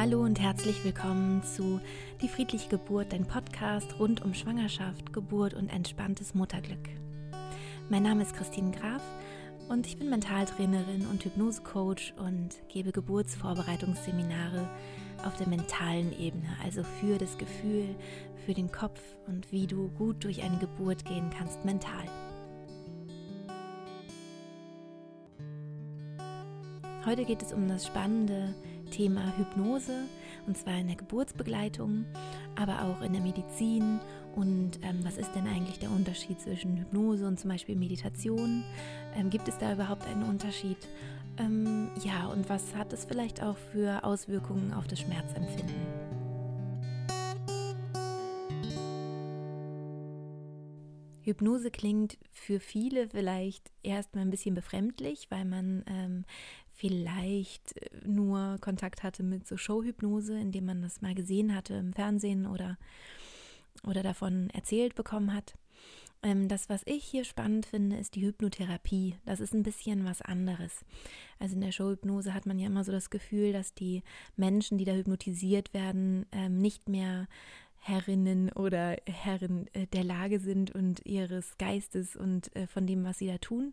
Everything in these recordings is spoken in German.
Hallo und herzlich willkommen zu Die friedliche Geburt, dein Podcast rund um Schwangerschaft, Geburt und entspanntes Mutterglück. Mein Name ist Christine Graf und ich bin Mentaltrainerin und Hypnosecoach und gebe Geburtsvorbereitungsseminare auf der mentalen Ebene, also für das Gefühl, für den Kopf und wie du gut durch eine Geburt gehen kannst mental. Heute geht es um das spannende Thema Hypnose und zwar in der Geburtsbegleitung, aber auch in der Medizin. Und ähm, was ist denn eigentlich der Unterschied zwischen Hypnose und zum Beispiel Meditation? Ähm, gibt es da überhaupt einen Unterschied? Ähm, ja, und was hat es vielleicht auch für Auswirkungen auf das Schmerzempfinden? Hypnose klingt für viele vielleicht erstmal ein bisschen befremdlich, weil man ähm, vielleicht äh, nur Kontakt hatte mit so Showhypnose, indem man das mal gesehen hatte im Fernsehen oder, oder davon erzählt bekommen hat. Ähm, das, was ich hier spannend finde, ist die Hypnotherapie. Das ist ein bisschen was anderes. Also in der Showhypnose hat man ja immer so das Gefühl, dass die Menschen, die da hypnotisiert werden, ähm, nicht mehr Herrinnen oder Herren äh, der Lage sind und ihres Geistes und äh, von dem, was sie da tun.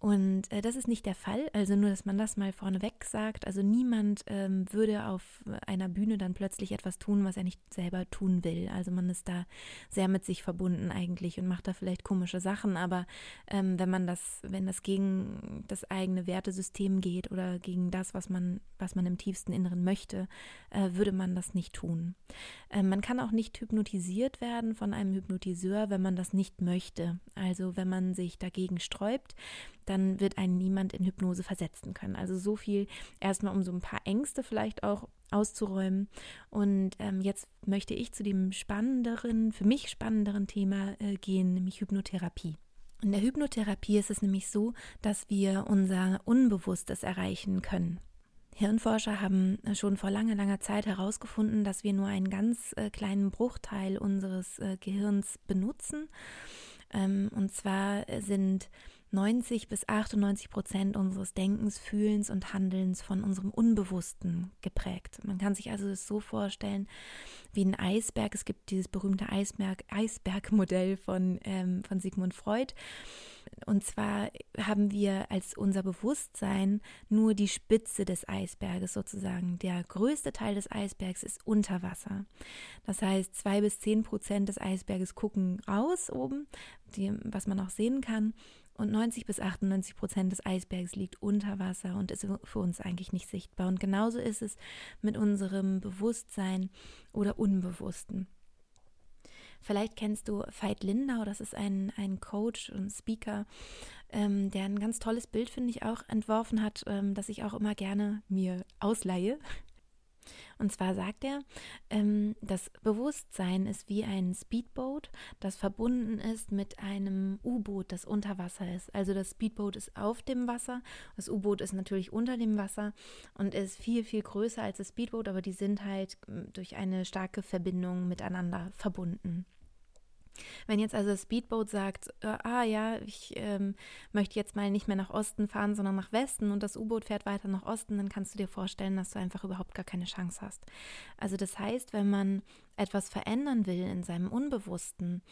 Und äh, das ist nicht der Fall, also nur, dass man das mal vorneweg sagt. Also niemand ähm, würde auf einer Bühne dann plötzlich etwas tun, was er nicht selber tun will. Also man ist da sehr mit sich verbunden eigentlich und macht da vielleicht komische Sachen, aber ähm, wenn man das, wenn das gegen das eigene Wertesystem geht oder gegen das, was man, was man im tiefsten Inneren möchte, äh, würde man das nicht tun. Äh, man kann auch nicht hypnotisiert werden von einem Hypnotiseur, wenn man das nicht möchte. Also wenn man sich dagegen sträubt, dann wird einen niemand in Hypnose versetzen können. Also so viel erstmal, um so ein paar Ängste vielleicht auch auszuräumen. Und ähm, jetzt möchte ich zu dem spannenderen, für mich spannenderen Thema äh, gehen, nämlich Hypnotherapie. In der Hypnotherapie ist es nämlich so, dass wir unser Unbewusstes erreichen können. Hirnforscher haben schon vor langer, langer Zeit herausgefunden, dass wir nur einen ganz äh, kleinen Bruchteil unseres äh, Gehirns benutzen. Ähm, und zwar sind 90 bis 98 Prozent unseres Denkens, Fühlens und Handelns von unserem Unbewussten geprägt. Man kann sich also das so vorstellen wie ein Eisberg. Es gibt dieses berühmte Eisberg, Eisbergmodell von, ähm, von Sigmund Freud. Und zwar haben wir als unser Bewusstsein nur die Spitze des Eisberges sozusagen. Der größte Teil des Eisbergs ist unter Wasser. Das heißt, zwei bis zehn Prozent des Eisberges gucken raus oben, die, was man auch sehen kann und 90 bis 98 Prozent des Eisbergs liegt unter Wasser und ist für uns eigentlich nicht sichtbar. Und genauso ist es mit unserem Bewusstsein oder Unbewussten. Vielleicht kennst du Veit Lindau, das ist ein, ein Coach und Speaker, ähm, der ein ganz tolles Bild, finde ich, auch entworfen hat, ähm, das ich auch immer gerne mir ausleihe. Und zwar sagt er, ähm, das Bewusstsein ist wie ein Speedboat, das verbunden ist mit einem U-Boot, das unter Wasser ist. Also das Speedboot ist auf dem Wasser, das U-Boot ist natürlich unter dem Wasser und ist viel, viel größer als das Speedboot, aber die sind halt ähm, durch eine starke Verbindung miteinander verbunden. Wenn jetzt also das Speedboat sagt, äh, ah ja, ich ähm, möchte jetzt mal nicht mehr nach Osten fahren, sondern nach Westen und das U-Boot fährt weiter nach Osten, dann kannst du dir vorstellen, dass du einfach überhaupt gar keine Chance hast. Also das heißt, wenn man etwas verändern will in seinem Unbewussten,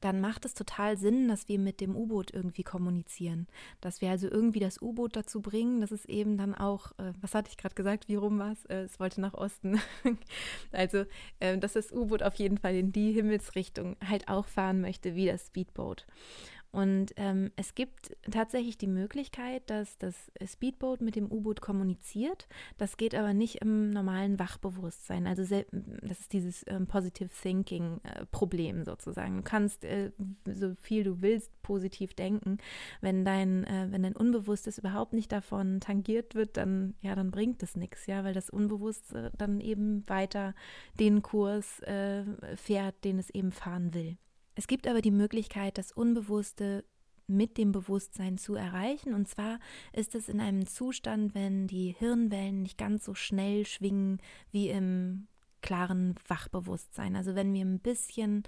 dann macht es total Sinn, dass wir mit dem U-Boot irgendwie kommunizieren. Dass wir also irgendwie das U-Boot dazu bringen, dass es eben dann auch, äh, was hatte ich gerade gesagt, wie rum war es? Äh, es wollte nach Osten. also, äh, dass das U-Boot auf jeden Fall in die Himmelsrichtung halt auch fahren möchte wie das Speedboat. Und ähm, es gibt tatsächlich die Möglichkeit, dass das Speedboat mit dem U-Boot kommuniziert. Das geht aber nicht im normalen Wachbewusstsein. Also das ist dieses ähm, Positive Thinking äh, Problem sozusagen. Du kannst äh, so viel du willst positiv denken. Wenn dein, äh, wenn dein Unbewusstes überhaupt nicht davon tangiert wird, dann ja, dann bringt es nichts, ja, weil das Unbewusste dann eben weiter den Kurs äh, fährt, den es eben fahren will. Es gibt aber die Möglichkeit, das Unbewusste mit dem Bewusstsein zu erreichen. Und zwar ist es in einem Zustand, wenn die Hirnwellen nicht ganz so schnell schwingen wie im klaren Wachbewusstsein. Also wenn wir ein bisschen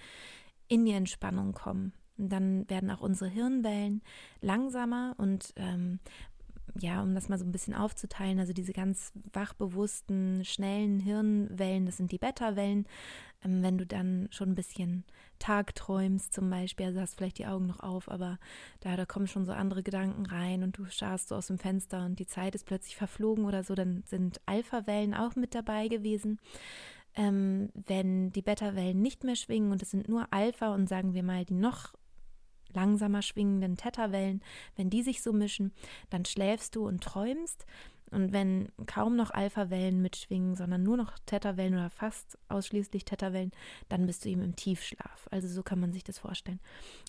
in die Entspannung kommen, dann werden auch unsere Hirnwellen langsamer und ähm, ja, um das mal so ein bisschen aufzuteilen, also diese ganz wachbewussten, schnellen Hirnwellen, das sind die Beta-Wellen. Ähm, wenn du dann schon ein bisschen tagträumst zum Beispiel, also hast vielleicht die Augen noch auf, aber da, da kommen schon so andere Gedanken rein und du schaust so aus dem Fenster und die Zeit ist plötzlich verflogen oder so, dann sind Alpha-Wellen auch mit dabei gewesen. Ähm, wenn die Beta-Wellen nicht mehr schwingen und es sind nur Alpha und sagen wir mal die noch langsamer schwingenden Theta-Wellen, wenn die sich so mischen, dann schläfst du und träumst. Und wenn kaum noch Alpha-Wellen mitschwingen, sondern nur noch Theta-Wellen oder fast ausschließlich Theta-Wellen, dann bist du eben im Tiefschlaf. Also so kann man sich das vorstellen.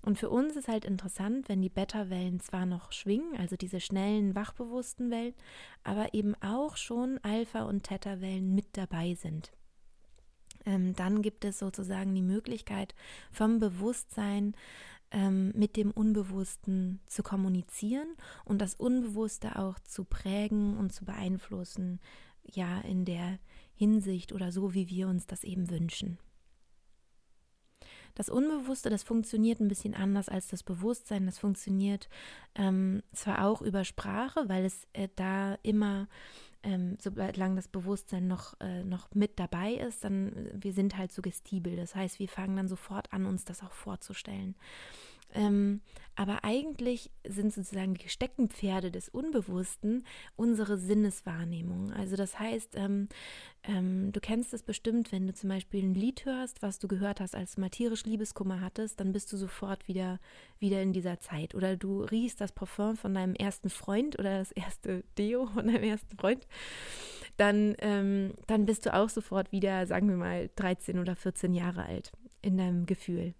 Und für uns ist halt interessant, wenn die Beta-Wellen zwar noch schwingen, also diese schnellen, wachbewussten Wellen, aber eben auch schon Alpha- und Theta-Wellen mit dabei sind. Ähm, dann gibt es sozusagen die Möglichkeit vom Bewusstsein ähm, mit dem Unbewussten zu kommunizieren und das Unbewusste auch zu prägen und zu beeinflussen, ja, in der Hinsicht oder so, wie wir uns das eben wünschen. Das Unbewusste, das funktioniert ein bisschen anders als das Bewusstsein. Das funktioniert ähm, zwar auch über Sprache, weil es äh, da immer ähm, solange das Bewusstsein noch, äh, noch mit dabei ist, dann äh, wir sind halt suggestibel. Das heißt, wir fangen dann sofort an, uns das auch vorzustellen. Ähm, aber eigentlich sind sozusagen die Steckenpferde des Unbewussten unsere Sinneswahrnehmung. Also das heißt, ähm, ähm, du kennst es bestimmt, wenn du zum Beispiel ein Lied hörst, was du gehört hast, als du mal tierisch Liebeskummer hattest, dann bist du sofort wieder, wieder in dieser Zeit. Oder du riechst das Parfum von deinem ersten Freund oder das erste Deo von deinem ersten Freund, dann, ähm, dann bist du auch sofort wieder, sagen wir mal, 13 oder 14 Jahre alt in deinem Gefühl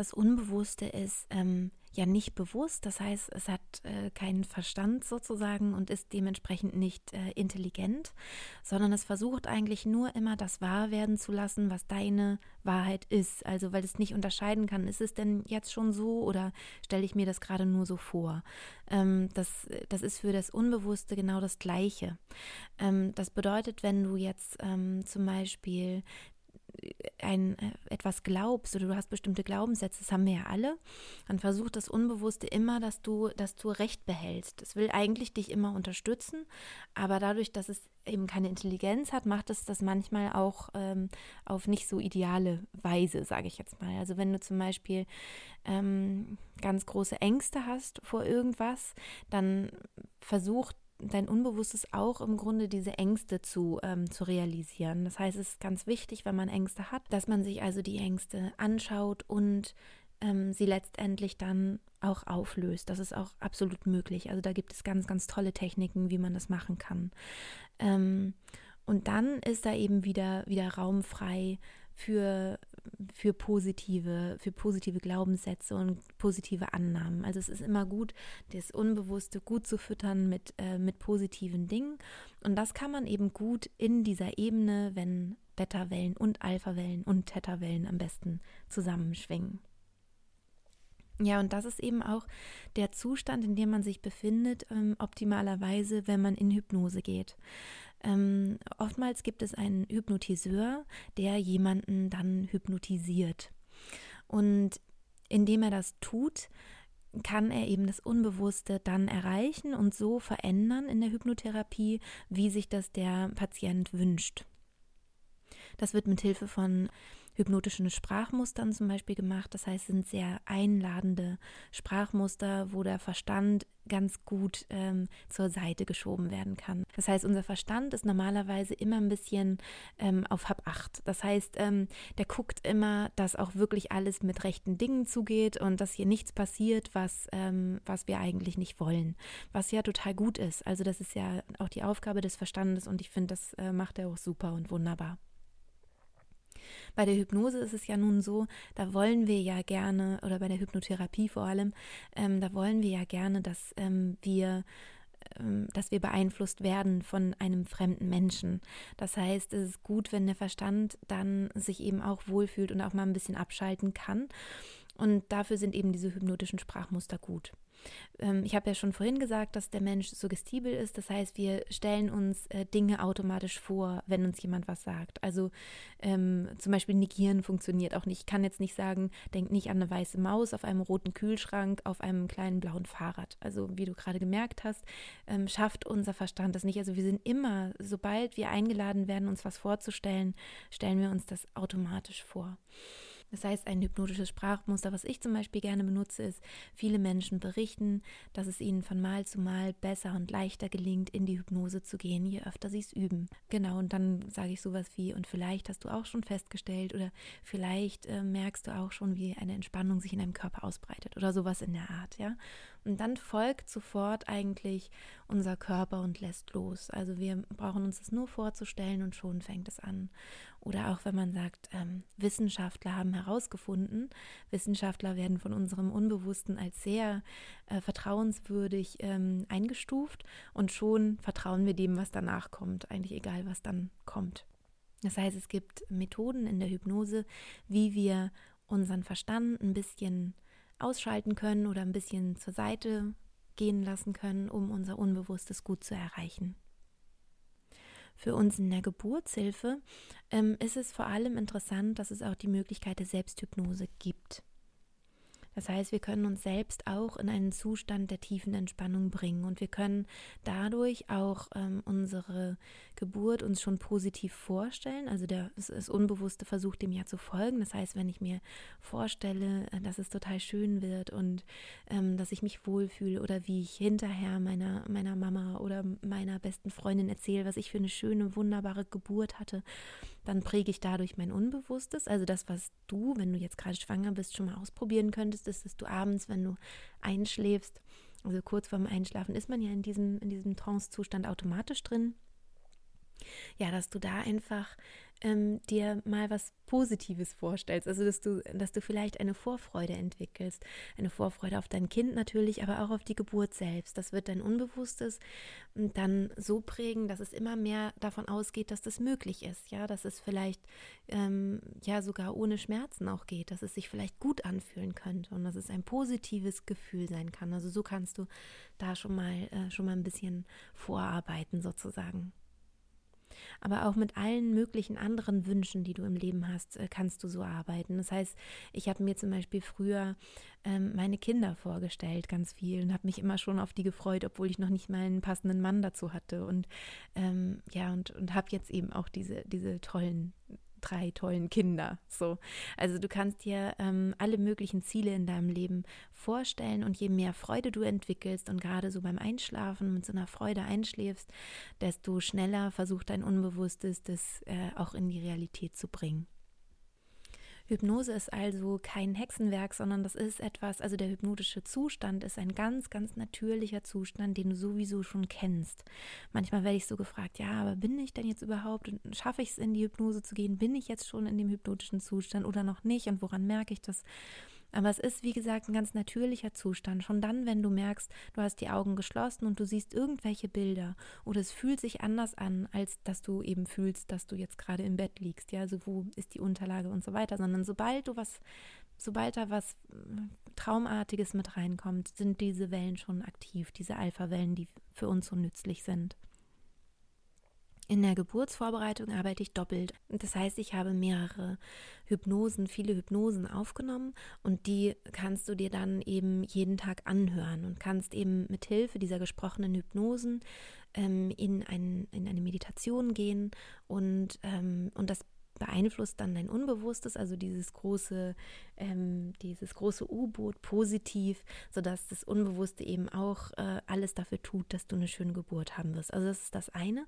das Unbewusste ist ähm, ja nicht bewusst, das heißt, es hat äh, keinen Verstand sozusagen und ist dementsprechend nicht äh, intelligent, sondern es versucht eigentlich nur immer das wahr werden zu lassen, was deine Wahrheit ist. Also weil es nicht unterscheiden kann, ist es denn jetzt schon so oder stelle ich mir das gerade nur so vor. Ähm, das, das ist für das Unbewusste genau das Gleiche. Ähm, das bedeutet, wenn du jetzt ähm, zum Beispiel ein, äh, etwas glaubst oder du hast bestimmte Glaubenssätze, das haben wir ja alle, dann versucht das Unbewusste immer, dass du, dass du Recht behältst. Es will eigentlich dich immer unterstützen, aber dadurch, dass es eben keine Intelligenz hat, macht es das manchmal auch ähm, auf nicht so ideale Weise, sage ich jetzt mal. Also wenn du zum Beispiel ähm, ganz große Ängste hast vor irgendwas, dann versucht dein Unbewusstes auch im Grunde diese Ängste zu, ähm, zu realisieren. Das heißt, es ist ganz wichtig, wenn man Ängste hat, dass man sich also die Ängste anschaut und ähm, sie letztendlich dann auch auflöst. Das ist auch absolut möglich. Also da gibt es ganz, ganz tolle Techniken, wie man das machen kann. Ähm, und dann ist da eben wieder, wieder Raum frei für für positive, für positive Glaubenssätze und positive Annahmen. Also es ist immer gut, das Unbewusste gut zu füttern mit, äh, mit positiven Dingen. Und das kann man eben gut in dieser Ebene, wenn Beta-Wellen und Alpha-Wellen und Theta-Wellen am besten zusammenschwingen. Ja, und das ist eben auch der Zustand, in dem man sich befindet, ähm, optimalerweise, wenn man in Hypnose geht. Ähm, oftmals gibt es einen Hypnotiseur, der jemanden dann hypnotisiert. Und indem er das tut, kann er eben das Unbewusste dann erreichen und so verändern in der Hypnotherapie, wie sich das der Patient wünscht. Das wird mit Hilfe von hypnotischen Sprachmustern zum Beispiel gemacht. Das heißt, sind sehr einladende Sprachmuster, wo der Verstand ganz gut ähm, zur Seite geschoben werden kann. Das heißt, unser Verstand ist normalerweise immer ein bisschen ähm, auf Hab 8. Das heißt, ähm, der guckt immer, dass auch wirklich alles mit rechten Dingen zugeht und dass hier nichts passiert, was, ähm, was wir eigentlich nicht wollen. Was ja total gut ist. Also das ist ja auch die Aufgabe des Verstandes und ich finde, das äh, macht er auch super und wunderbar. Bei der Hypnose ist es ja nun so, da wollen wir ja gerne, oder bei der Hypnotherapie vor allem, ähm, da wollen wir ja gerne, dass ähm, wir ähm, dass wir beeinflusst werden von einem fremden Menschen. Das heißt, es ist gut, wenn der Verstand dann sich eben auch wohlfühlt und auch mal ein bisschen abschalten kann. Und dafür sind eben diese hypnotischen Sprachmuster gut. Ähm, ich habe ja schon vorhin gesagt, dass der Mensch suggestibel ist. Das heißt, wir stellen uns äh, Dinge automatisch vor, wenn uns jemand was sagt. Also ähm, zum Beispiel Negieren funktioniert auch nicht. Ich kann jetzt nicht sagen, denk nicht an eine weiße Maus auf einem roten Kühlschrank, auf einem kleinen blauen Fahrrad. Also wie du gerade gemerkt hast, ähm, schafft unser Verstand das nicht. Also wir sind immer, sobald wir eingeladen werden, uns was vorzustellen, stellen wir uns das automatisch vor. Das heißt, ein hypnotisches Sprachmuster, was ich zum Beispiel gerne benutze, ist, viele Menschen berichten, dass es ihnen von Mal zu Mal besser und leichter gelingt, in die Hypnose zu gehen, je öfter sie es üben. Genau, und dann sage ich sowas wie, und vielleicht hast du auch schon festgestellt oder vielleicht äh, merkst du auch schon, wie eine Entspannung sich in deinem Körper ausbreitet oder sowas in der Art, ja. Und dann folgt sofort eigentlich unser Körper und lässt los. Also wir brauchen uns das nur vorzustellen und schon fängt es an. Oder auch wenn man sagt, ähm, Wissenschaftler haben herausgefunden, Wissenschaftler werden von unserem Unbewussten als sehr äh, vertrauenswürdig ähm, eingestuft und schon vertrauen wir dem, was danach kommt, eigentlich egal, was dann kommt. Das heißt, es gibt Methoden in der Hypnose, wie wir unseren Verstand ein bisschen ausschalten können oder ein bisschen zur Seite gehen lassen können, um unser Unbewusstes gut zu erreichen. Für uns in der Geburtshilfe ähm, ist es vor allem interessant, dass es auch die Möglichkeit der Selbsthypnose gibt. Das heißt, wir können uns selbst auch in einen Zustand der tiefen Entspannung bringen und wir können dadurch auch ähm, unsere Geburt uns schon positiv vorstellen. Also der, das, Unbewusste versucht dem ja zu folgen. Das heißt, wenn ich mir vorstelle, äh, dass es total schön wird und ähm, dass ich mich wohlfühle oder wie ich hinterher meiner, meiner Mama oder meiner besten Freundin erzähle, was ich für eine schöne, wunderbare Geburt hatte, dann präge ich dadurch mein Unbewusstes. Also das, was du, wenn du jetzt gerade schwanger bist, schon mal ausprobieren könntest, ist, dass du abends, wenn du einschläfst, also kurz vorm Einschlafen, ist man ja in diesem, in diesem Trance-Zustand automatisch drin. Ja, dass du da einfach ähm, dir mal was Positives vorstellst. Also dass du, dass du vielleicht eine Vorfreude entwickelst. Eine Vorfreude auf dein Kind natürlich, aber auch auf die Geburt selbst. Das wird dein Unbewusstes dann so prägen, dass es immer mehr davon ausgeht, dass das möglich ist. Ja, dass es vielleicht ähm, ja sogar ohne Schmerzen auch geht, dass es sich vielleicht gut anfühlen könnte und dass es ein positives Gefühl sein kann. Also so kannst du da schon mal äh, schon mal ein bisschen vorarbeiten sozusagen aber auch mit allen möglichen anderen Wünschen, die du im Leben hast, äh, kannst du so arbeiten. Das heißt, ich habe mir zum Beispiel früher ähm, meine Kinder vorgestellt, ganz viel, und habe mich immer schon auf die gefreut, obwohl ich noch nicht mal einen passenden Mann dazu hatte. Und ähm, ja, und, und habe jetzt eben auch diese, diese tollen drei tollen Kinder. So, also du kannst dir ähm, alle möglichen Ziele in deinem Leben vorstellen und je mehr Freude du entwickelst und gerade so beim Einschlafen mit so einer Freude einschläfst, desto schneller versucht dein Unbewusstes, das äh, auch in die Realität zu bringen. Hypnose ist also kein Hexenwerk, sondern das ist etwas, also der hypnotische Zustand ist ein ganz, ganz natürlicher Zustand, den du sowieso schon kennst. Manchmal werde ich so gefragt, ja, aber bin ich denn jetzt überhaupt, schaffe ich es in die Hypnose zu gehen? Bin ich jetzt schon in dem hypnotischen Zustand oder noch nicht? Und woran merke ich das? Aber es ist, wie gesagt, ein ganz natürlicher Zustand. Schon dann, wenn du merkst, du hast die Augen geschlossen und du siehst irgendwelche Bilder oder es fühlt sich anders an, als dass du eben fühlst, dass du jetzt gerade im Bett liegst. Ja, also wo ist die Unterlage und so weiter. Sondern sobald du was, sobald da was äh, Traumartiges mit reinkommt, sind diese Wellen schon aktiv, diese Alpha-Wellen, die für uns so nützlich sind. In der Geburtsvorbereitung arbeite ich doppelt. Das heißt, ich habe mehrere Hypnosen, viele Hypnosen aufgenommen und die kannst du dir dann eben jeden Tag anhören und kannst eben mit Hilfe dieser gesprochenen Hypnosen ähm, in, ein, in eine Meditation gehen und, ähm, und das beeinflusst dann dein Unbewusstes, also dieses große, ähm, dieses große U-Boot positiv, sodass das Unbewusste eben auch äh, alles dafür tut, dass du eine schöne Geburt haben wirst. Also das ist das eine.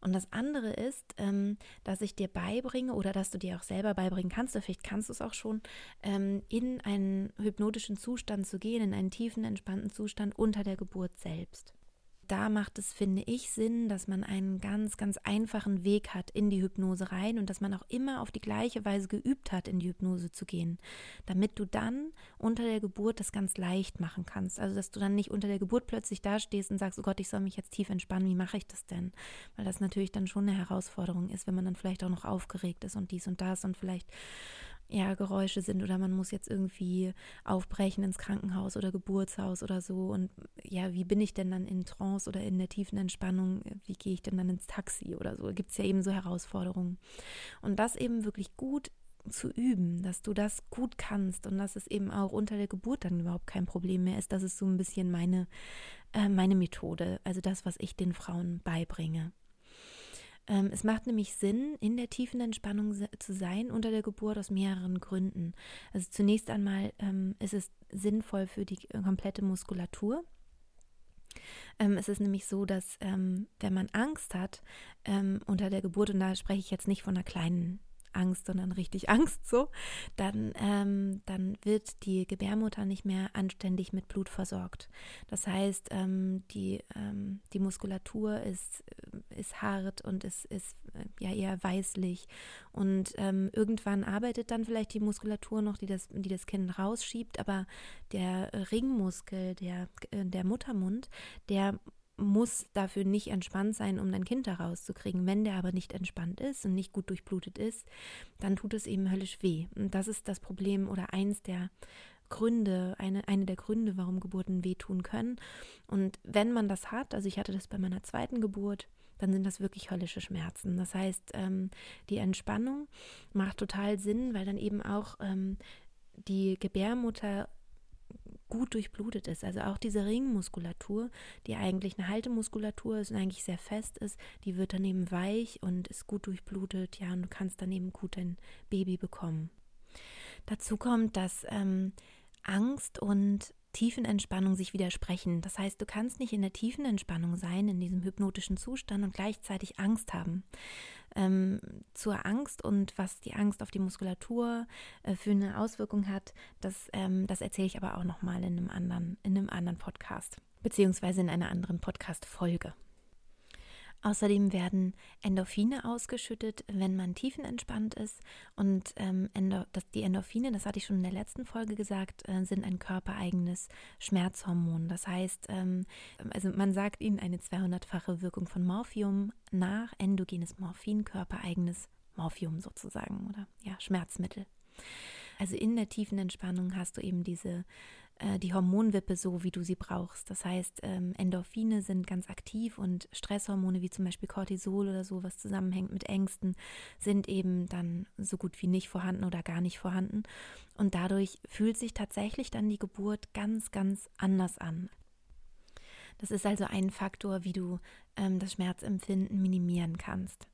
Und das andere ist, ähm, dass ich dir beibringe oder dass du dir auch selber beibringen kannst, oder vielleicht kannst du es auch schon, ähm, in einen hypnotischen Zustand zu gehen, in einen tiefen, entspannten Zustand unter der Geburt selbst da macht es, finde ich, Sinn, dass man einen ganz, ganz einfachen Weg hat in die Hypnose rein und dass man auch immer auf die gleiche Weise geübt hat, in die Hypnose zu gehen, damit du dann unter der Geburt das ganz leicht machen kannst. Also, dass du dann nicht unter der Geburt plötzlich dastehst und sagst, oh Gott, ich soll mich jetzt tief entspannen, wie mache ich das denn? Weil das natürlich dann schon eine Herausforderung ist, wenn man dann vielleicht auch noch aufgeregt ist und dies und das und vielleicht ja, Geräusche sind oder man muss jetzt irgendwie aufbrechen ins Krankenhaus oder Geburtshaus oder so. Und ja, wie bin ich denn dann in Trance oder in der tiefen Entspannung? Wie gehe ich denn dann ins Taxi oder so? Gibt es ja eben so Herausforderungen. Und das eben wirklich gut zu üben, dass du das gut kannst und dass es eben auch unter der Geburt dann überhaupt kein Problem mehr ist. Das ist so ein bisschen meine, äh, meine Methode, also das, was ich den Frauen beibringe. Ähm, es macht nämlich Sinn, in der tiefen Entspannung zu sein unter der Geburt aus mehreren Gründen. Also zunächst einmal ähm, ist es sinnvoll für die komplette Muskulatur. Ähm, es ist nämlich so, dass wenn man Angst hat unter der Geburt, und da spreche ich jetzt nicht von einer kleinen Angst, sondern richtig Angst so, dann, ähm, dann wird die Gebärmutter nicht mehr anständig mit Blut versorgt. Das heißt, ähm, die, ähm, die Muskulatur ist, äh, ist hart und ist, ist äh, ja eher weißlich. Und ähm, irgendwann arbeitet dann vielleicht die Muskulatur noch, die das, die das Kind rausschiebt, aber der Ringmuskel, der, äh, der Muttermund, der muss dafür nicht entspannt sein, um dein Kind da rauszukriegen. Wenn der aber nicht entspannt ist und nicht gut durchblutet ist, dann tut es eben höllisch weh. Und das ist das Problem oder eins der Gründe, eine, eine der Gründe, warum Geburten wehtun können. Und wenn man das hat, also ich hatte das bei meiner zweiten Geburt, dann sind das wirklich höllische Schmerzen. Das heißt, ähm, die Entspannung macht total Sinn, weil dann eben auch ähm, die Gebärmutter gut durchblutet ist. Also auch diese Ringmuskulatur, die eigentlich eine Haltemuskulatur ist und eigentlich sehr fest ist, die wird dann eben weich und ist gut durchblutet. Ja, und du kannst dann eben gut ein Baby bekommen. Dazu kommt, dass ähm, Angst und Tiefenentspannung sich widersprechen. Das heißt, du kannst nicht in der tiefen Entspannung sein, in diesem hypnotischen Zustand und gleichzeitig Angst haben ähm, zur Angst und was die Angst auf die Muskulatur äh, für eine Auswirkung hat, das, ähm, das erzähle ich aber auch nochmal in in einem anderen Podcast, beziehungsweise in einer anderen Podcast-Folge. Außerdem werden Endorphine ausgeschüttet, wenn man tiefenentspannt ist. Und ähm, Endo, das, die Endorphine, das hatte ich schon in der letzten Folge gesagt, äh, sind ein körpereigenes Schmerzhormon. Das heißt, ähm, also man sagt ihnen eine 200-fache Wirkung von Morphium nach, endogenes Morphin, körpereigenes Morphium sozusagen oder ja, Schmerzmittel. Also in der tiefen Entspannung hast du eben diese äh, die Hormonwippe so, wie du sie brauchst. Das heißt, ähm, Endorphine sind ganz aktiv und Stresshormone wie zum Beispiel Cortisol oder so, was zusammenhängt mit Ängsten, sind eben dann so gut wie nicht vorhanden oder gar nicht vorhanden. Und dadurch fühlt sich tatsächlich dann die Geburt ganz, ganz anders an. Das ist also ein Faktor, wie du ähm, das Schmerzempfinden minimieren kannst.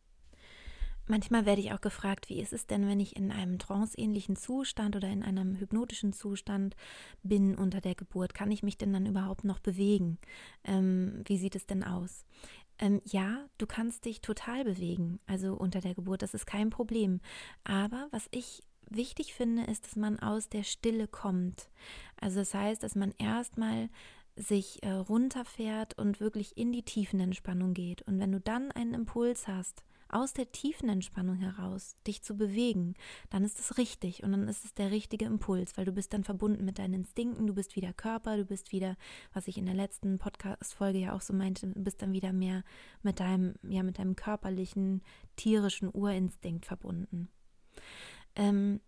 Manchmal werde ich auch gefragt, wie ist es denn, wenn ich in einem tranceähnlichen Zustand oder in einem hypnotischen Zustand bin unter der Geburt? Kann ich mich denn dann überhaupt noch bewegen? Ähm, wie sieht es denn aus? Ähm, ja, du kannst dich total bewegen, also unter der Geburt, das ist kein Problem. Aber was ich wichtig finde, ist, dass man aus der Stille kommt. Also das heißt, dass man erstmal sich äh, runterfährt und wirklich in die Tiefenentspannung geht. Und wenn du dann einen Impuls hast, aus der tiefen Entspannung heraus dich zu bewegen, dann ist es richtig und dann ist es der richtige Impuls, weil du bist dann verbunden mit deinen Instinkten, du bist wieder Körper, du bist wieder, was ich in der letzten Podcast-Folge ja auch so meinte, du bist dann wieder mehr mit deinem, ja, mit deinem körperlichen, tierischen Urinstinkt verbunden. Ähm,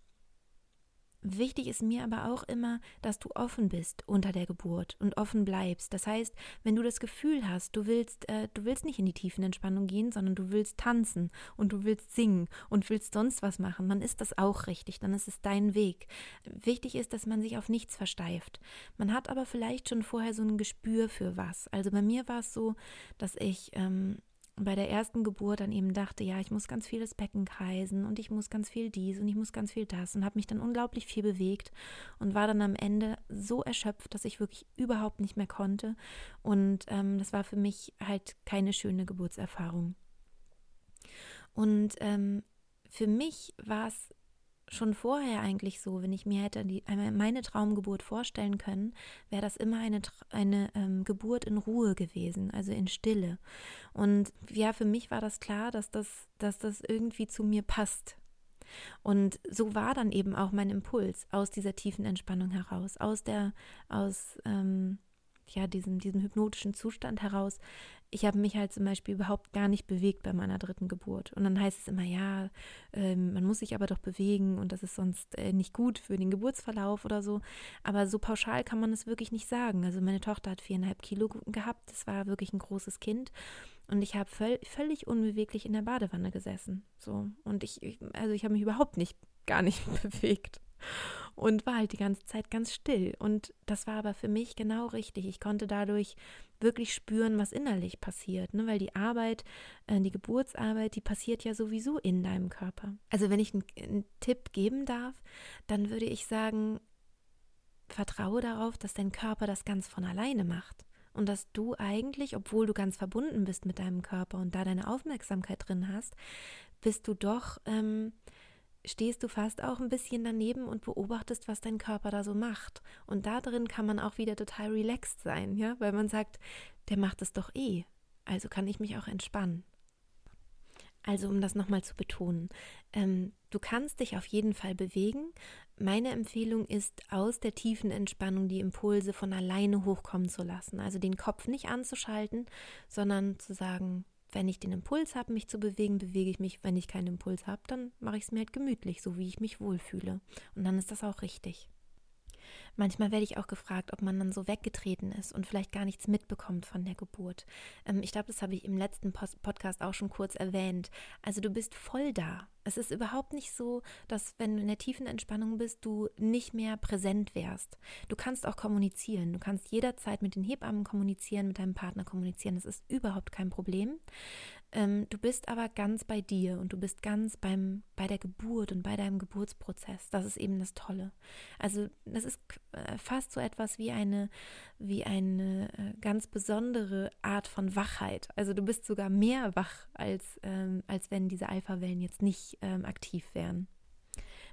Wichtig ist mir aber auch immer, dass du offen bist unter der Geburt und offen bleibst. Das heißt, wenn du das Gefühl hast, du willst, äh, du willst nicht in die tiefen Entspannung gehen, sondern du willst tanzen und du willst singen und willst sonst was machen, dann ist das auch richtig, dann ist es dein Weg. Wichtig ist, dass man sich auf nichts versteift. Man hat aber vielleicht schon vorher so ein Gespür für was. Also bei mir war es so, dass ich ähm, bei der ersten Geburt dann eben dachte, ja, ich muss ganz viel das Becken kreisen und ich muss ganz viel dies und ich muss ganz viel das und habe mich dann unglaublich viel bewegt und war dann am Ende so erschöpft, dass ich wirklich überhaupt nicht mehr konnte und ähm, das war für mich halt keine schöne Geburtserfahrung. Und ähm, für mich war es schon vorher eigentlich so, wenn ich mir hätte die, meine Traumgeburt vorstellen können, wäre das immer eine, eine ähm, Geburt in Ruhe gewesen, also in Stille. Und ja, für mich war das klar, dass das, dass das irgendwie zu mir passt. Und so war dann eben auch mein Impuls aus dieser tiefen Entspannung heraus, aus der, aus, ähm, ja, diesem, diesem hypnotischen Zustand heraus, ich habe mich halt zum Beispiel überhaupt gar nicht bewegt bei meiner dritten Geburt. Und dann heißt es immer, ja, äh, man muss sich aber doch bewegen und das ist sonst äh, nicht gut für den Geburtsverlauf oder so. Aber so pauschal kann man es wirklich nicht sagen. Also meine Tochter hat viereinhalb Kilo gehabt, das war wirklich ein großes Kind. Und ich habe völ völlig unbeweglich in der Badewanne gesessen. So. Und ich, ich also ich habe mich überhaupt nicht, gar nicht bewegt und war halt die ganze Zeit ganz still. Und das war aber für mich genau richtig. Ich konnte dadurch wirklich spüren, was innerlich passiert, ne? weil die Arbeit, äh, die Geburtsarbeit, die passiert ja sowieso in deinem Körper. Also wenn ich einen, Tipp geben darf, dann würde ich sagen, vertraue darauf, dass dein Körper das ganz von alleine macht und dass du eigentlich, obwohl du ganz verbunden bist mit deinem Körper und da deine Aufmerksamkeit drin hast, bist du doch ähm, stehst du fast auch ein bisschen daneben und beobachtest, was dein Körper da so macht. Und da drin kann man auch wieder total relaxed sein, ja, weil man sagt, der macht es doch eh. Also kann ich mich auch entspannen. Also um das nochmal zu betonen, ähm, du kannst dich auf jeden Fall bewegen. Meine Empfehlung ist, aus der tiefen Entspannung die Impulse von alleine hochkommen zu lassen. Also den Kopf nicht anzuschalten, sondern zu sagen, wenn ich den Impuls habe, mich zu bewegen, bewege ich mich. Wenn ich keinen Impuls habe, dann mache ich es mir halt gemütlich, so wie ich mich wohlfühle. Und dann ist das auch richtig. Manchmal werde ich auch gefragt, ob man dann so weggetreten ist und vielleicht gar nichts mitbekommt von der Geburt. Ähm, ich glaube, das habe ich im letzten Podcast auch schon kurz erwähnt. Also du bist voll da. Es ist überhaupt nicht so, dass wenn du in der tiefen Entspannung bist, du nicht mehr präsent wärst. Du kannst auch kommunizieren. Du kannst jederzeit mit den Hebammen kommunizieren, mit deinem Partner kommunizieren. Das ist überhaupt kein Problem. Ähm, du bist aber ganz bei dir und du bist ganz beim, bei der Geburt und bei deinem Geburtsprozess. Das ist eben das Tolle. Also das ist äh, fast so etwas wie eine, wie eine äh, ganz besondere Art von Wachheit. Also du bist sogar mehr wach, als, ähm, als wenn diese Alpha-Wellen jetzt nicht ähm, aktiv wären.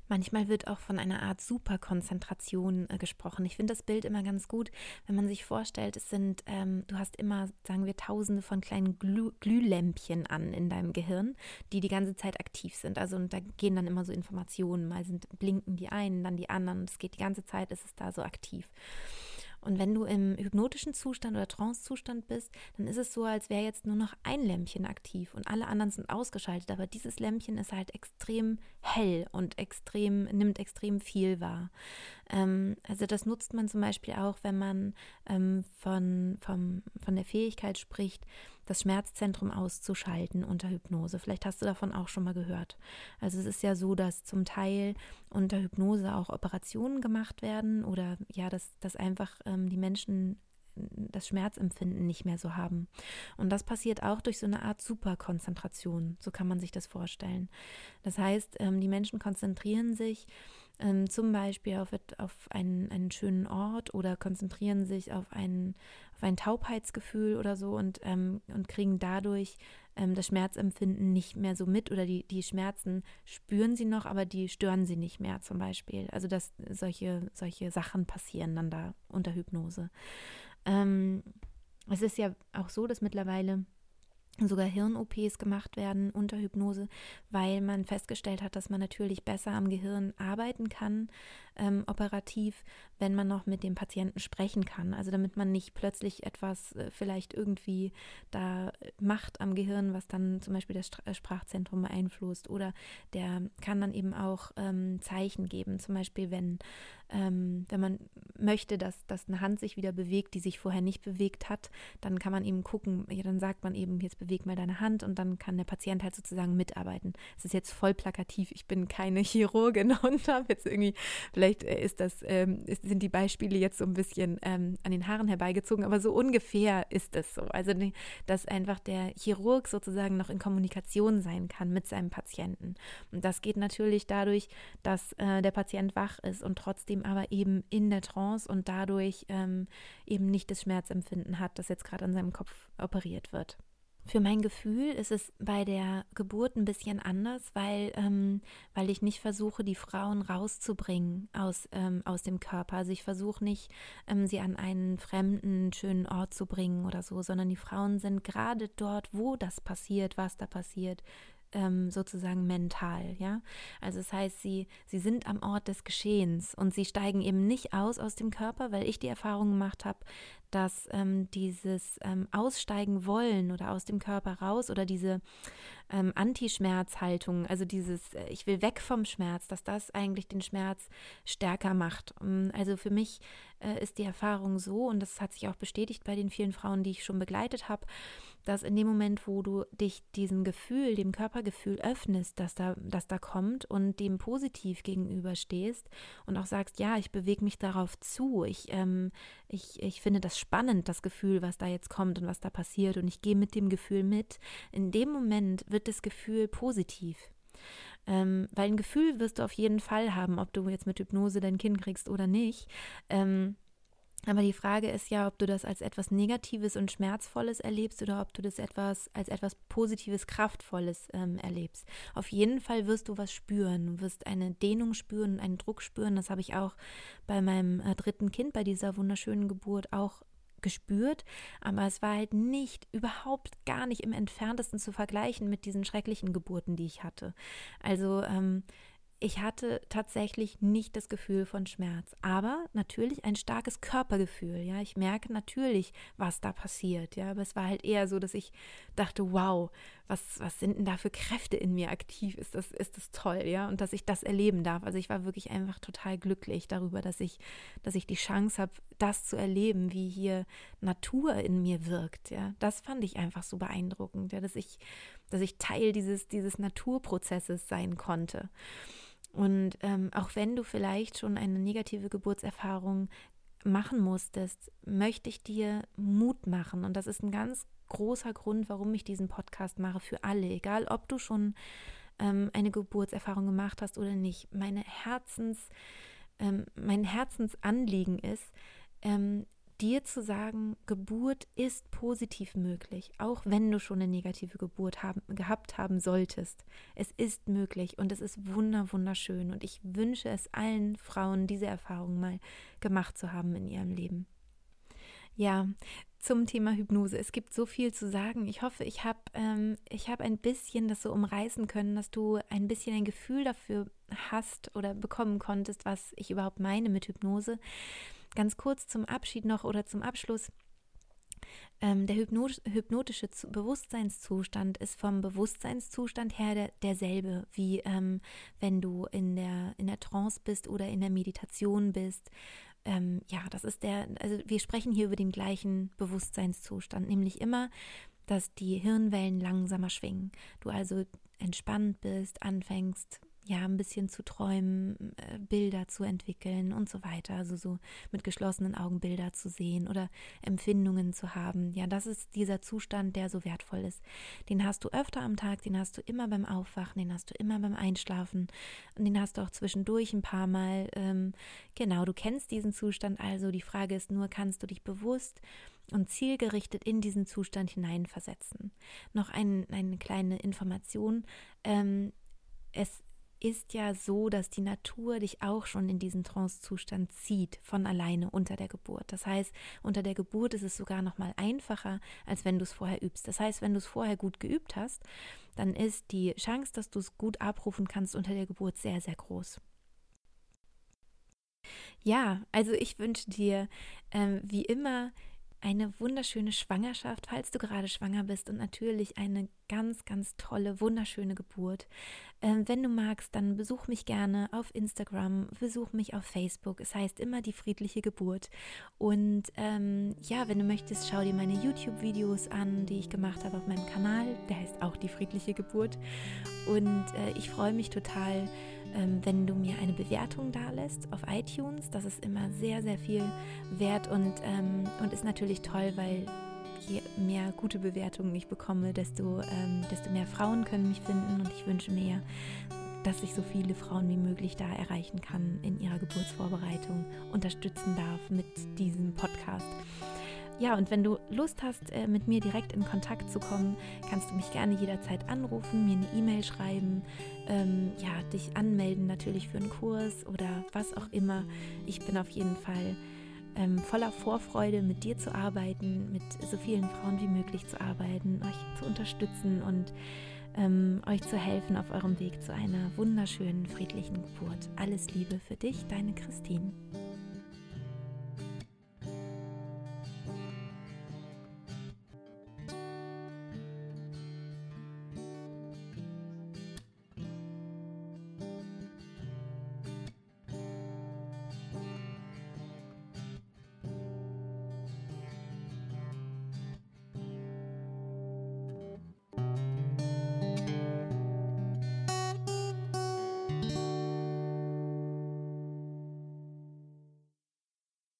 Manchmal wird auch von einer Art Superkonzentration äh, gesprochen. Ich finde das Bild immer ganz gut, wenn man sich vorstellt, es sind, ähm, du hast immer, sagen wir, tausende von kleinen Glüh Glühlämpchen an in deinem Gehirn, die die ganze Zeit aktiv sind. Also und da gehen dann immer so Informationen, mal sind blinken die einen, dann die anderen es geht die ganze Zeit, ist es da so aktiv. Und wenn du im hypnotischen Zustand oder Trance-Zustand bist, dann ist es so, als wäre jetzt nur noch ein Lämpchen aktiv und alle anderen sind ausgeschaltet. Aber dieses Lämpchen ist halt extrem hell und extrem, nimmt extrem viel wahr. Ähm, also das nutzt man zum Beispiel auch, wenn man ähm, von, vom, von der Fähigkeit spricht, das Schmerzzentrum auszuschalten unter Hypnose. Vielleicht hast du davon auch schon mal gehört. Also es ist ja so, dass zum Teil unter Hypnose auch Operationen gemacht werden oder ja, dass, dass einfach ähm, die Menschen das Schmerzempfinden nicht mehr so haben. Und das passiert auch durch so eine Art Superkonzentration. So kann man sich das vorstellen. Das heißt, ähm, die Menschen konzentrieren sich ähm, zum Beispiel auf, auf einen, einen schönen Ort oder konzentrieren sich auf ein, ein Taubheitsgefühl oder so und, ähm, und kriegen dadurch ähm, das Schmerzempfinden nicht mehr so mit oder die, die Schmerzen spüren sie noch, aber die stören sie nicht mehr zum Beispiel. Also dass solche, solche Sachen passieren dann da unter Hypnose. Ähm, es ist ja auch so, dass mittlerweile sogar Hirn-OPs gemacht werden unter Hypnose, weil man festgestellt hat, dass man natürlich besser am Gehirn arbeiten kann, ähm, operativ, wenn man noch mit dem Patienten sprechen kann. Also damit man nicht plötzlich etwas äh, vielleicht irgendwie da macht am Gehirn, was dann zum Beispiel das äh, Sprachzentrum beeinflusst. Oder der kann dann eben auch ähm, Zeichen geben, zum Beispiel wenn, ähm, wenn man möchte, dass, dass eine Hand sich wieder bewegt, die sich vorher nicht bewegt hat, dann kann man eben gucken, ja, dann sagt man eben, jetzt beweg mal deine Hand und dann kann der Patient halt sozusagen mitarbeiten. Es ist jetzt voll plakativ, ich bin keine Chirurgin und habe jetzt irgendwie Vielleicht äh, ist das, ähm, sind die Beispiele jetzt so ein bisschen ähm, an den Haaren herbeigezogen, aber so ungefähr ist es so. Also, dass einfach der Chirurg sozusagen noch in Kommunikation sein kann mit seinem Patienten. Und das geht natürlich dadurch, dass äh, der Patient wach ist und trotzdem aber eben in der Trance und dadurch ähm, eben nicht das Schmerzempfinden hat, das jetzt gerade an seinem Kopf operiert wird. Für mein Gefühl ist es bei der Geburt ein bisschen anders, weil, ähm, weil ich nicht versuche, die Frauen rauszubringen aus, ähm, aus dem Körper. Also ich versuche nicht, ähm, sie an einen fremden, schönen Ort zu bringen oder so, sondern die Frauen sind gerade dort, wo das passiert, was da passiert, ähm, sozusagen mental, ja. Also das heißt, sie, sie sind am Ort des Geschehens und sie steigen eben nicht aus aus dem Körper, weil ich die Erfahrung gemacht habe, dass ähm, dieses ähm, Aussteigen wollen oder aus dem Körper raus oder diese ähm, Anti-Schmerz-Haltung, also dieses äh, Ich will weg vom Schmerz, dass das eigentlich den Schmerz stärker macht. Ähm, also für mich äh, ist die Erfahrung so, und das hat sich auch bestätigt bei den vielen Frauen, die ich schon begleitet habe, dass in dem Moment, wo du dich diesem Gefühl, dem Körpergefühl öffnest, dass da, dass da kommt und dem positiv gegenüberstehst und auch sagst, ja, ich bewege mich darauf zu, ich, ähm, ich, ich finde das spannend, das Gefühl, was da jetzt kommt und was da passiert und ich gehe mit dem Gefühl mit, in dem Moment wird das Gefühl positiv. Ähm, weil ein Gefühl wirst du auf jeden Fall haben, ob du jetzt mit Hypnose dein Kind kriegst oder nicht. Ähm, aber die Frage ist ja, ob du das als etwas Negatives und Schmerzvolles erlebst oder ob du das etwas als etwas Positives, Kraftvolles ähm, erlebst. Auf jeden Fall wirst du was spüren. Du wirst eine Dehnung spüren, einen Druck spüren. Das habe ich auch bei meinem äh, dritten Kind, bei dieser wunderschönen Geburt auch gespürt, aber es war halt nicht, überhaupt gar nicht im entferntesten zu vergleichen mit diesen schrecklichen Geburten, die ich hatte. Also ähm, ich hatte tatsächlich nicht das Gefühl von Schmerz, aber natürlich ein starkes Körpergefühl. Ja, ich merke natürlich, was da passiert. Ja, aber es war halt eher so, dass ich dachte, wow, was, was sind denn da für Kräfte in mir aktiv? Ist das, ist das toll, ja? Und dass ich das erleben darf. Also ich war wirklich einfach total glücklich darüber, dass ich, dass ich die Chance habe, das zu erleben, wie hier Natur in mir wirkt. Ja, das fand ich einfach so beeindruckend, ja, dass ich, dass ich Teil dieses, dieses Naturprozesses sein konnte. Und ähm, auch wenn du vielleicht schon eine negative Geburtserfahrung machen musstest, möchte ich dir Mut machen. Und das ist ein ganz großer Grund, warum ich diesen Podcast mache für alle, egal ob du schon ähm, eine Geburtserfahrung gemacht hast oder nicht. Meine Herzens, ähm, mein Herzensanliegen ist, ähm, dir zu sagen, Geburt ist positiv möglich, auch wenn du schon eine negative Geburt haben, gehabt haben solltest. Es ist möglich und es ist wunder wunderschön und ich wünsche es allen Frauen, diese Erfahrung mal gemacht zu haben in ihrem Leben. Ja, zum Thema Hypnose. Es gibt so viel zu sagen. Ich hoffe, ich habe ähm, hab ein bisschen das so umreißen können, dass du ein bisschen ein Gefühl dafür hast oder bekommen konntest, was ich überhaupt meine mit Hypnose. Ganz kurz zum Abschied noch oder zum Abschluss. Ähm, der hypnotische Bewusstseinszustand ist vom Bewusstseinszustand her der, derselbe, wie ähm, wenn du in der, in der Trance bist oder in der Meditation bist. Ähm, ja, das ist der, also wir sprechen hier über den gleichen Bewusstseinszustand, nämlich immer, dass die Hirnwellen langsamer schwingen. Du also entspannt bist, anfängst ja, ein bisschen zu träumen, äh, Bilder zu entwickeln und so weiter. Also so mit geschlossenen Augen Bilder zu sehen oder Empfindungen zu haben. Ja, das ist dieser Zustand, der so wertvoll ist. Den hast du öfter am Tag, den hast du immer beim Aufwachen, den hast du immer beim Einschlafen und den hast du auch zwischendurch ein paar Mal. Ähm, genau, du kennst diesen Zustand also. Die Frage ist nur, kannst du dich bewusst und zielgerichtet in diesen Zustand hineinversetzen. Noch ein, eine kleine Information. Ähm, es ist ja so, dass die Natur dich auch schon in diesen Trancezustand zieht von alleine unter der Geburt. Das heißt, unter der Geburt ist es sogar noch mal einfacher, als wenn du es vorher übst. Das heißt, wenn du es vorher gut geübt hast, dann ist die Chance, dass du es gut abrufen kannst unter der Geburt sehr, sehr groß. Ja, also ich wünsche dir ähm, wie immer eine wunderschöne Schwangerschaft, falls du gerade schwanger bist und natürlich eine ganz, ganz tolle, wunderschöne Geburt. Ähm, wenn du magst, dann besuch mich gerne auf Instagram, besuch mich auf Facebook. Es heißt immer die friedliche Geburt. Und ähm, ja, wenn du möchtest, schau dir meine YouTube-Videos an, die ich gemacht habe auf meinem Kanal. Der heißt auch die friedliche Geburt. Und äh, ich freue mich total, wenn du mir eine Bewertung da lässt auf iTunes. Das ist immer sehr, sehr viel wert und, ähm, und ist natürlich toll, weil je mehr gute Bewertungen ich bekomme, desto, ähm, desto mehr Frauen können mich finden und ich wünsche mir, dass ich so viele Frauen wie möglich da erreichen kann in ihrer Geburtsvorbereitung, unterstützen darf mit diesem Podcast. Ja, und wenn du Lust hast, äh, mit mir direkt in Kontakt zu kommen, kannst du mich gerne jederzeit anrufen, mir eine E-Mail schreiben, ähm, ja, dich anmelden natürlich für einen Kurs oder was auch immer. Ich bin auf jeden Fall ähm, voller Vorfreude, mit dir zu arbeiten, mit so vielen Frauen wie möglich zu arbeiten, euch zu unterstützen und ähm, euch zu helfen auf eurem Weg zu einer wunderschönen, friedlichen Geburt. Alles Liebe für dich, deine Christine.